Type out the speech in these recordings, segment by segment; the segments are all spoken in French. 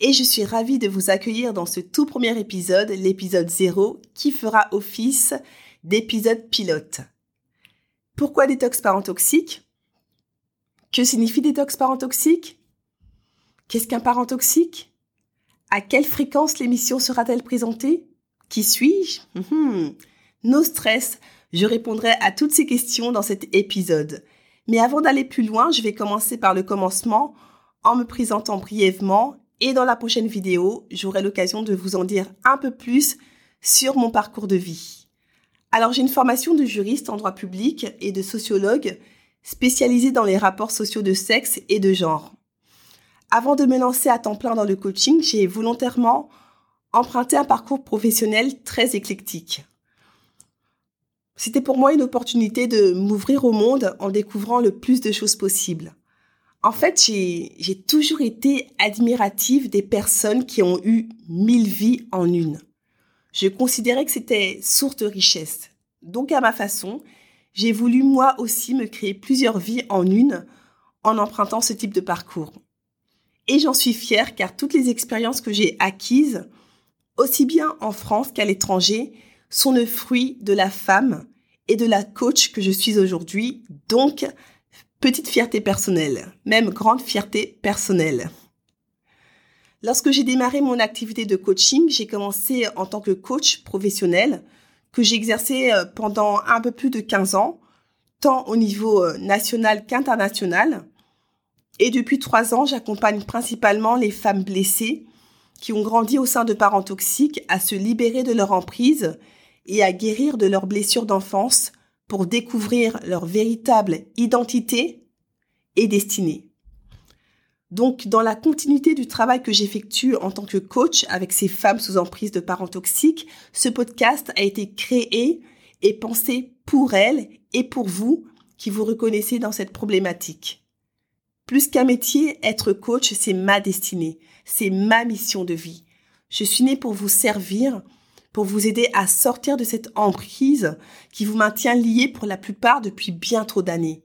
et je suis ravie de vous accueillir dans ce tout premier épisode, l'épisode 0, qui fera office d'épisode pilote. Pourquoi détox parent toxique Que signifie détox parent toxique Qu'est-ce qu'un parent toxique À quelle fréquence l'émission sera-t-elle présentée? Qui suis-je? Hum, No stress, je répondrai à toutes ces questions dans cet épisode. Mais avant d'aller plus loin, je vais commencer par le commencement en me présentant brièvement et dans la prochaine vidéo, j'aurai l'occasion de vous en dire un peu plus sur mon parcours de vie. Alors j'ai une formation de juriste en droit public et de sociologue spécialisée dans les rapports sociaux de sexe et de genre. Avant de me lancer à temps plein dans le coaching, j'ai volontairement emprunté un parcours professionnel très éclectique. C'était pour moi une opportunité de m'ouvrir au monde en découvrant le plus de choses possibles. En fait, j'ai toujours été admirative des personnes qui ont eu mille vies en une. Je considérais que c'était source de richesse. Donc, à ma façon, j'ai voulu moi aussi me créer plusieurs vies en une en empruntant ce type de parcours. Et j'en suis fière car toutes les expériences que j'ai acquises, aussi bien en France qu'à l'étranger, sont le fruit de la femme et de la coach que je suis aujourd'hui. Donc, petite fierté personnelle, même grande fierté personnelle. Lorsque j'ai démarré mon activité de coaching, j'ai commencé en tant que coach professionnel que j'ai exercé euh, pendant un peu plus de 15 ans, tant au niveau euh, national qu'international. Et depuis trois ans, j'accompagne principalement les femmes blessées qui ont grandi au sein de parents toxiques à se libérer de leur emprise et à guérir de leurs blessures d'enfance pour découvrir leur véritable identité et destinée. Donc, dans la continuité du travail que j'effectue en tant que coach avec ces femmes sous emprise de parents toxiques, ce podcast a été créé et pensé pour elles et pour vous qui vous reconnaissez dans cette problématique. Plus qu'un métier, être coach, c'est ma destinée, c'est ma mission de vie. Je suis née pour vous servir, pour vous aider à sortir de cette emprise qui vous maintient lié pour la plupart depuis bien trop d'années.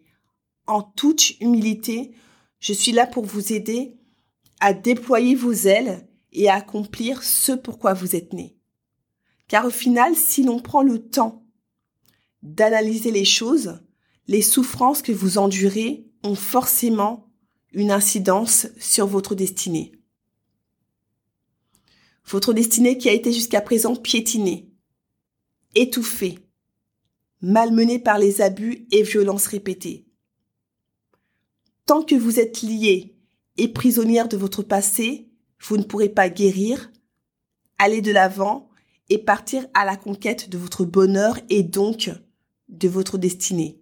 En toute humilité, je suis là pour vous aider à déployer vos ailes et à accomplir ce pourquoi vous êtes né. Car au final, si l'on prend le temps d'analyser les choses, les souffrances que vous endurez ont forcément une incidence sur votre destinée. Votre destinée qui a été jusqu'à présent piétinée, étouffée, malmenée par les abus et violences répétées. Tant que vous êtes liée et prisonnière de votre passé, vous ne pourrez pas guérir, aller de l'avant et partir à la conquête de votre bonheur et donc de votre destinée.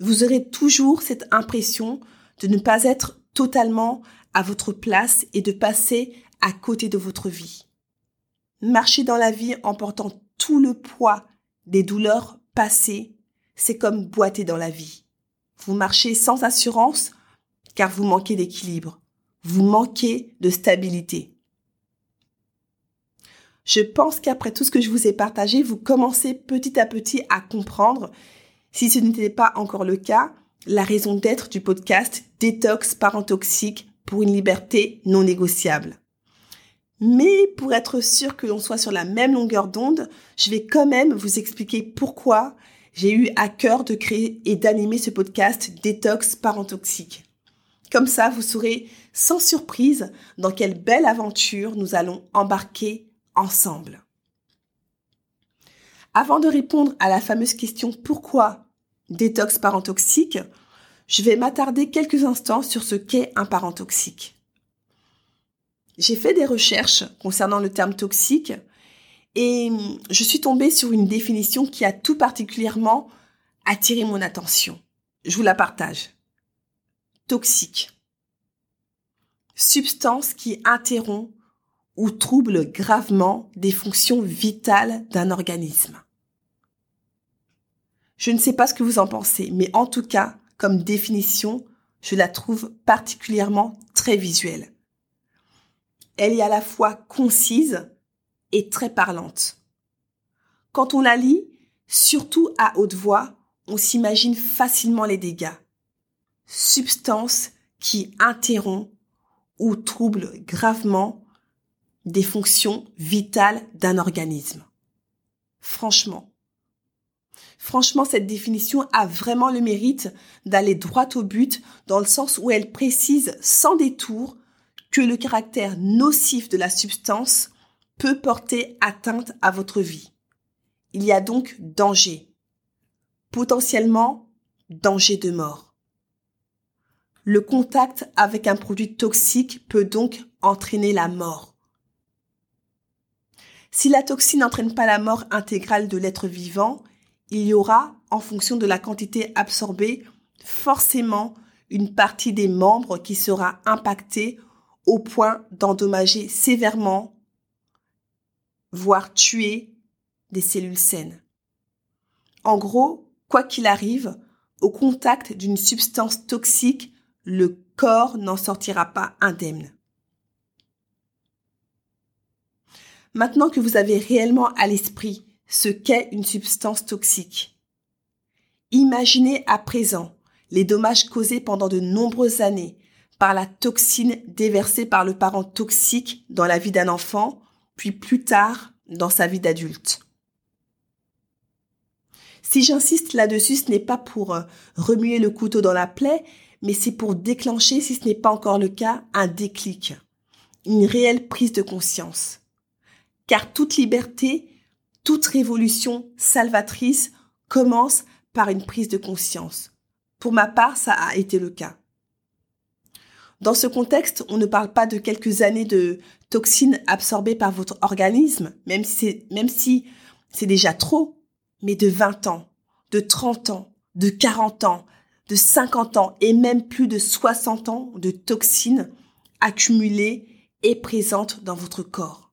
Vous aurez toujours cette impression de ne pas être totalement à votre place et de passer à côté de votre vie. Marcher dans la vie en portant tout le poids des douleurs passées, c'est comme boiter dans la vie. Vous marchez sans assurance car vous manquez d'équilibre. Vous manquez de stabilité. Je pense qu'après tout ce que je vous ai partagé, vous commencez petit à petit à comprendre, si ce n'était pas encore le cas, la raison d'être du podcast Détox parent toxique pour une liberté non négociable. Mais pour être sûr que l'on soit sur la même longueur d'onde, je vais quand même vous expliquer pourquoi j'ai eu à cœur de créer et d'animer ce podcast Détox Parent Toxique. Comme ça, vous saurez sans surprise dans quelle belle aventure nous allons embarquer ensemble. Avant de répondre à la fameuse question pourquoi détox parent toxique, je vais m'attarder quelques instants sur ce qu'est un parent toxique. J'ai fait des recherches concernant le terme toxique et je suis tombée sur une définition qui a tout particulièrement attiré mon attention. Je vous la partage. Toxique. Substance qui interrompt ou trouble gravement des fonctions vitales d'un organisme. Je ne sais pas ce que vous en pensez, mais en tout cas, comme définition, je la trouve particulièrement très visuelle. Elle est à la fois concise et très parlante. Quand on la lit, surtout à haute voix, on s'imagine facilement les dégâts. Substance qui interrompt ou trouble gravement des fonctions vitales d'un organisme. Franchement. Franchement, cette définition a vraiment le mérite d'aller droit au but dans le sens où elle précise sans détour le caractère nocif de la substance peut porter atteinte à votre vie. Il y a donc danger. Potentiellement danger de mort. Le contact avec un produit toxique peut donc entraîner la mort. Si la toxine n'entraîne pas la mort intégrale de l'être vivant, il y aura, en fonction de la quantité absorbée, forcément une partie des membres qui sera impactée au point d'endommager sévèrement, voire tuer des cellules saines. En gros, quoi qu'il arrive, au contact d'une substance toxique, le corps n'en sortira pas indemne. Maintenant que vous avez réellement à l'esprit ce qu'est une substance toxique, imaginez à présent les dommages causés pendant de nombreuses années par la toxine déversée par le parent toxique dans la vie d'un enfant, puis plus tard dans sa vie d'adulte. Si j'insiste là-dessus, ce n'est pas pour euh, remuer le couteau dans la plaie, mais c'est pour déclencher, si ce n'est pas encore le cas, un déclic, une réelle prise de conscience car toute liberté, toute révolution salvatrice commence par une prise de conscience. Pour ma part, ça a été le cas. Dans ce contexte, on ne parle pas de quelques années de toxines absorbées par votre organisme, même si c'est, déjà trop, mais de 20 ans, de 30 ans, de 40 ans, de 50 ans et même plus de 60 ans de toxines accumulées et présentes dans votre corps.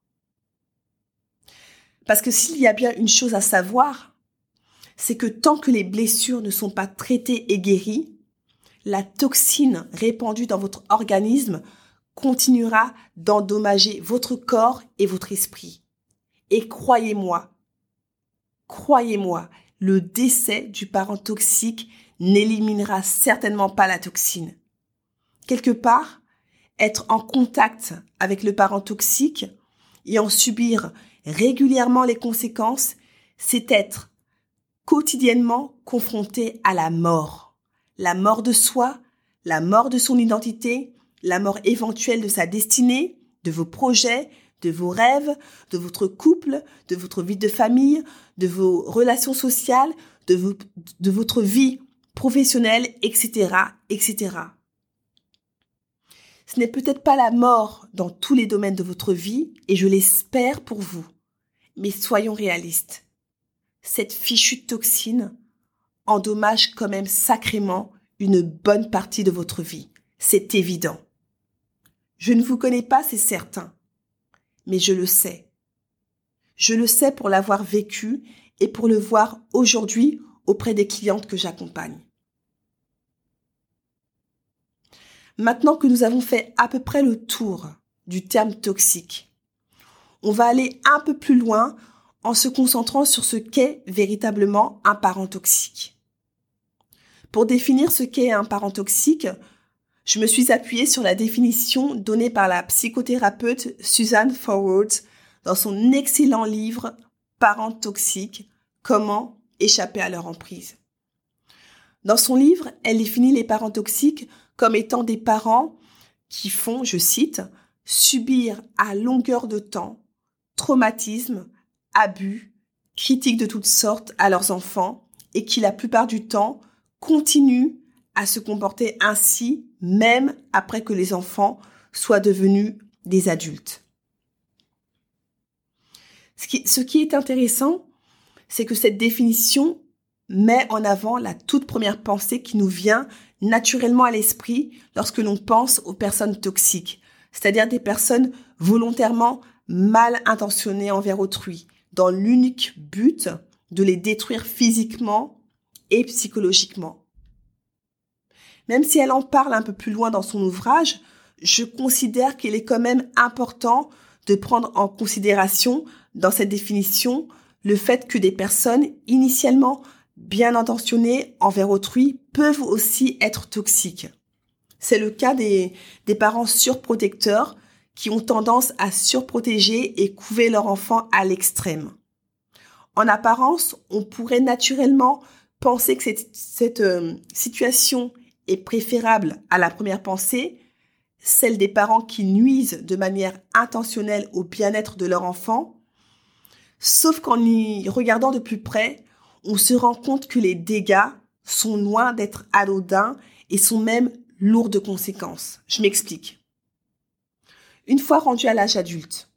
Parce que s'il y a bien une chose à savoir, c'est que tant que les blessures ne sont pas traitées et guéries, la toxine répandue dans votre organisme continuera d'endommager votre corps et votre esprit. Et croyez-moi, croyez-moi, le décès du parent toxique n'éliminera certainement pas la toxine. Quelque part, être en contact avec le parent toxique et en subir régulièrement les conséquences, c'est être quotidiennement confronté à la mort. La mort de soi, la mort de son identité, la mort éventuelle de sa destinée, de vos projets, de vos rêves, de votre couple, de votre vie de famille, de vos relations sociales, de, de votre vie professionnelle, etc., etc. Ce n'est peut-être pas la mort dans tous les domaines de votre vie, et je l'espère pour vous. Mais soyons réalistes. Cette fichue toxine endommage quand même sacrément une bonne partie de votre vie. C'est évident. Je ne vous connais pas, c'est certain. Mais je le sais. Je le sais pour l'avoir vécu et pour le voir aujourd'hui auprès des clientes que j'accompagne. Maintenant que nous avons fait à peu près le tour du terme toxique, on va aller un peu plus loin en se concentrant sur ce qu'est véritablement un parent toxique. Pour définir ce qu'est un parent toxique, je me suis appuyée sur la définition donnée par la psychothérapeute Suzanne Forward dans son excellent livre Parents toxiques, comment échapper à leur emprise. Dans son livre, elle définit les parents toxiques comme étant des parents qui font, je cite, subir à longueur de temps traumatisme, abus, critiques de toutes sortes à leurs enfants et qui la plupart du temps continuent à se comporter ainsi même après que les enfants soient devenus des adultes. Ce qui, ce qui est intéressant, c'est que cette définition met en avant la toute première pensée qui nous vient naturellement à l'esprit lorsque l'on pense aux personnes toxiques, c'est-à-dire des personnes volontairement mal intentionnés envers autrui, dans l'unique but de les détruire physiquement psychologiquement. Même si elle en parle un peu plus loin dans son ouvrage, je considère qu'il est quand même important de prendre en considération dans cette définition le fait que des personnes initialement bien intentionnées envers autrui peuvent aussi être toxiques. C'est le cas des, des parents surprotecteurs qui ont tendance à surprotéger et couver leur enfant à l'extrême. En apparence, on pourrait naturellement penser que cette, euh, situation est préférable à la première pensée, celle des parents qui nuisent de manière intentionnelle au bien-être de leur enfant, sauf qu'en y regardant de plus près, on se rend compte que les dégâts sont loin d'être anodins et sont même lourds de conséquences. Je m'explique. Une fois rendu à l'âge adulte,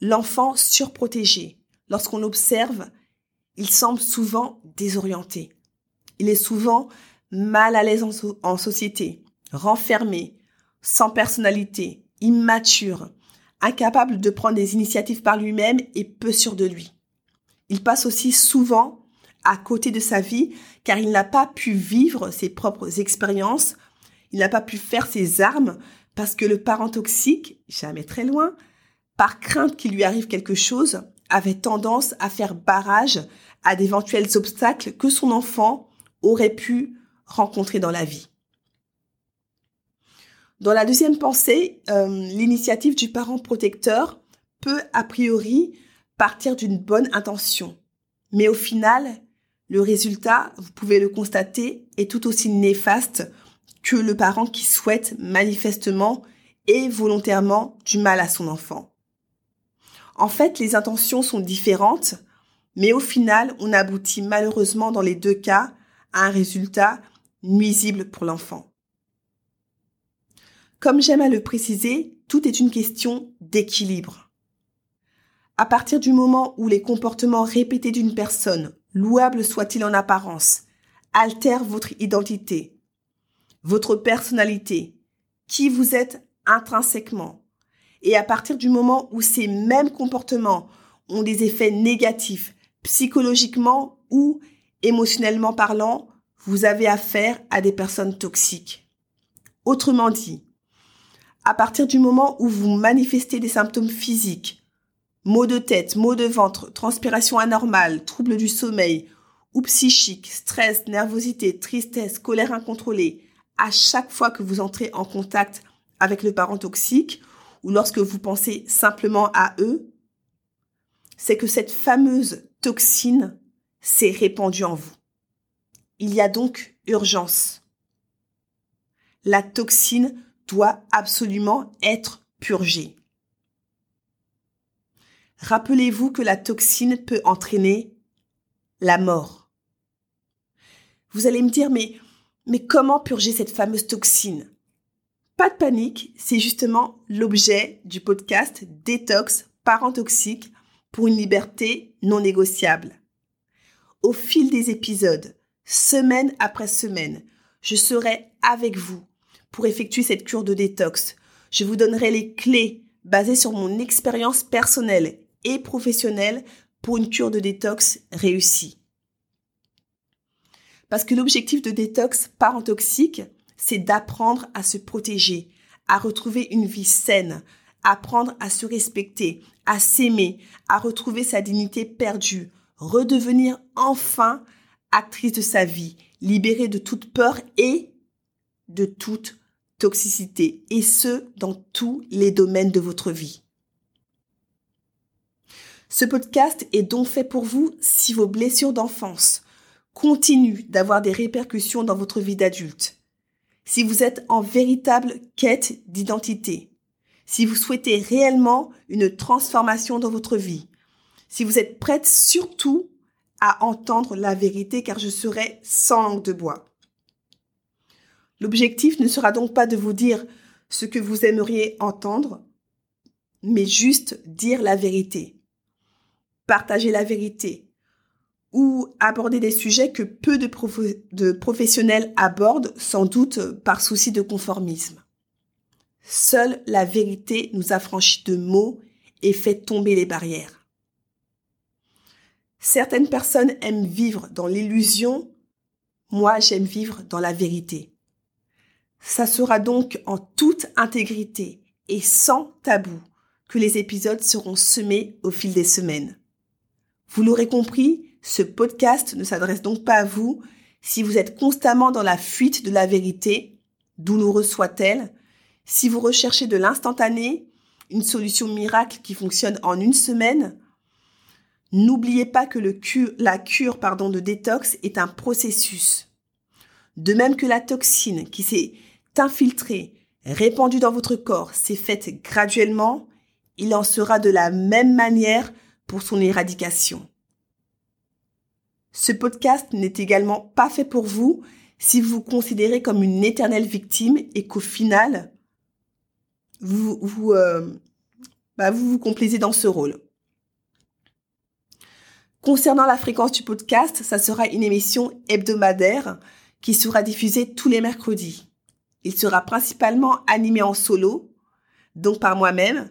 l'enfant surprotégé, lorsqu'on l'observe, il semble souvent désorienté. Il est souvent mal à l'aise en, société, renfermé, sans personnalité, immature, incapable de prendre des initiatives par lui-même et peu sûr de lui. Il passe aussi souvent à côté de sa vie car il n'a pas pu vivre ses propres expériences, il n'a pas pu faire ses armes parce que le parent toxique, jamais très loin, par crainte qu'il lui arrive quelque chose, avait tendance à faire barrage à d'éventuels obstacles que son enfant aurait pu rencontrer dans la vie. Dans la deuxième pensée, euh, l'initiative du parent protecteur peut a priori partir d'une bonne intention. Mais au final, le résultat, vous pouvez le constater, est tout aussi néfaste que le parent qui souhaite manifestement et volontairement du mal à son enfant. En fait, les intentions sont différentes, mais au final, on aboutit malheureusement dans les deux cas un résultat nuisible pour l'enfant. Comme j'aime à le préciser, tout est une question d'équilibre. À partir du moment où les comportements répétés d'une personne, louables soient-ils en apparence, altèrent votre identité, votre personnalité, qui vous êtes intrinsèquement, et à partir du moment où ces mêmes comportements ont des effets négatifs, psychologiquement ou émotionnellement parlant, vous avez affaire à des personnes toxiques. Autrement dit, à partir du moment où vous manifestez des symptômes physiques, maux de tête, maux de ventre, transpiration anormale, troubles du sommeil ou psychiques, stress, nervosité, tristesse, colère incontrôlée, à chaque fois que vous entrez en contact avec le parent toxique ou lorsque vous pensez simplement à eux, c'est que cette fameuse toxine s'est répandue en vous. Il y a donc urgence. La toxine doit absolument être purgée. Rappelez-vous que la toxine peut entraîner la mort. Vous allez me dire, mais, mais comment purger cette fameuse toxine? Pas de panique, c'est justement l'objet du podcast Détox Parents toxiques pour une liberté non négociable. Au fil des épisodes, semaine après semaine, je serai avec vous pour effectuer cette cure de détox. Je vous donnerai les clés basées sur mon expérience personnelle et professionnelle pour une cure de détox réussie. Parce que l'objectif de détox parent toxique, c'est d'apprendre à se protéger, à retrouver une vie saine, apprendre à se respecter, à s'aimer, à retrouver sa dignité perdue, redevenir enfin actrice de sa vie, libérée de toute peur et de toute toxicité, et ce, dans tous les domaines de votre vie. Ce podcast est donc fait pour vous si vos blessures d'enfance continuent d'avoir des répercussions dans votre vie d'adulte, si vous êtes en véritable quête d'identité, si vous souhaitez réellement une transformation dans votre vie, si vous êtes prête surtout à entendre la vérité car je serai sans langue de bois. L'objectif ne sera donc pas de vous dire ce que vous aimeriez entendre, mais juste dire la vérité. Partager la vérité ou aborder des sujets que peu de, professionnels abordent sans doute par souci de conformisme. Seule la vérité nous affranchit de mots et faites tomber les barrières. Certaines personnes aiment vivre dans l'illusion, moi j'aime vivre dans la vérité. Ça sera donc en toute intégrité et sans tabou que les épisodes seront semés au fil des semaines. Vous l'aurez compris, ce podcast ne s'adresse donc pas à vous si vous êtes constamment dans la fuite de la vérité, douloureuse soit-elle, si vous recherchez de l'instantané, une solution miracle qui fonctionne en une semaine, n'oubliez pas que la cure de détox est un processus. De même que la toxine qui s'est infiltrée, répandue dans votre corps, s'est faite graduellement, il en sera de la même manière pour son éradication. Ce podcast n'est également pas fait pour vous si vous vous considérez comme une éternelle victime et qu'au final, vous vous, euh, bah, vous vous complaisez dans ce rôle. Concernant la fréquence du podcast, ça sera une émission hebdomadaire qui sera diffusée tous les mercredis. Il sera principalement animé en solo, donc par moi-même.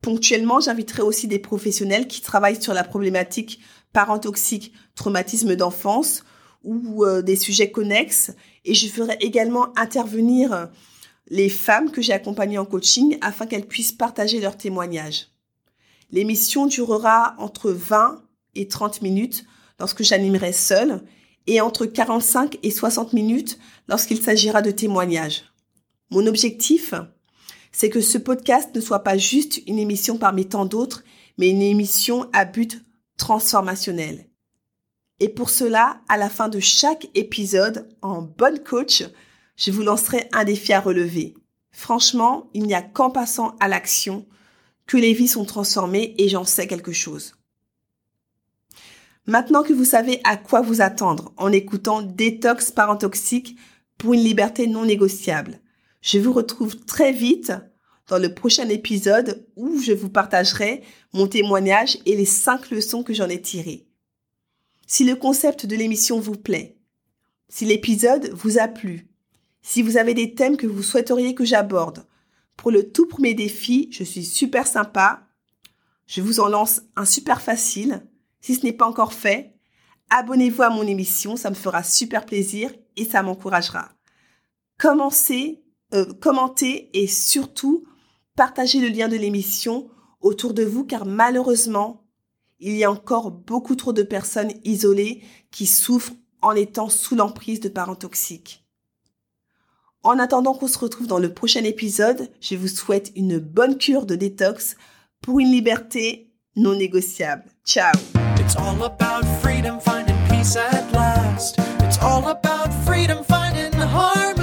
Ponctuellement, j'inviterai aussi des professionnels qui travaillent sur la problématique parents toxiques, traumatisme d'enfance ou euh, des sujets connexes. Et je ferai également intervenir les femmes que j'ai accompagnées en coaching afin qu'elles puissent partager leurs témoignages. L'émission durera entre 20 et 30 minutes lorsque j'animerai seule et entre 45 et 60 minutes lorsqu'il s'agira de témoignages. Mon objectif, c'est que ce podcast ne soit pas juste une émission parmi tant d'autres, mais une émission à but transformationnel. Et pour cela, à la fin de chaque épisode, en bonne coach, je vous lancerai un défi à relever. Franchement, il n'y a qu'en passant à l'action que les vies sont transformées et j'en sais quelque chose. Maintenant que vous savez à quoi vous attendre en écoutant Détox Parent Toxique pour une liberté non négociable, je vous retrouve très vite dans le prochain épisode où je vous partagerai mon témoignage et les cinq leçons que j'en ai tirées. Si le concept de l'émission vous plaît, si l'épisode vous a plu, si vous avez des thèmes que vous souhaiteriez que j'aborde, pour le tout premier défi, je suis super sympa. Je vous en lance un super facile. Si ce n'est pas encore fait, abonnez-vous à mon émission, ça me fera super plaisir et ça m'encouragera. Commencez, euh, commentez et surtout partagez le lien de l'émission autour de vous car malheureusement, il y a encore beaucoup trop de personnes isolées qui souffrent en étant sous l'emprise de parents toxiques. En attendant qu'on se retrouve dans le prochain épisode, je vous souhaite une bonne cure de détox pour une liberté non négociable. Ciao It's all about freedom, finding peace at last. It's all about freedom, finding harmony.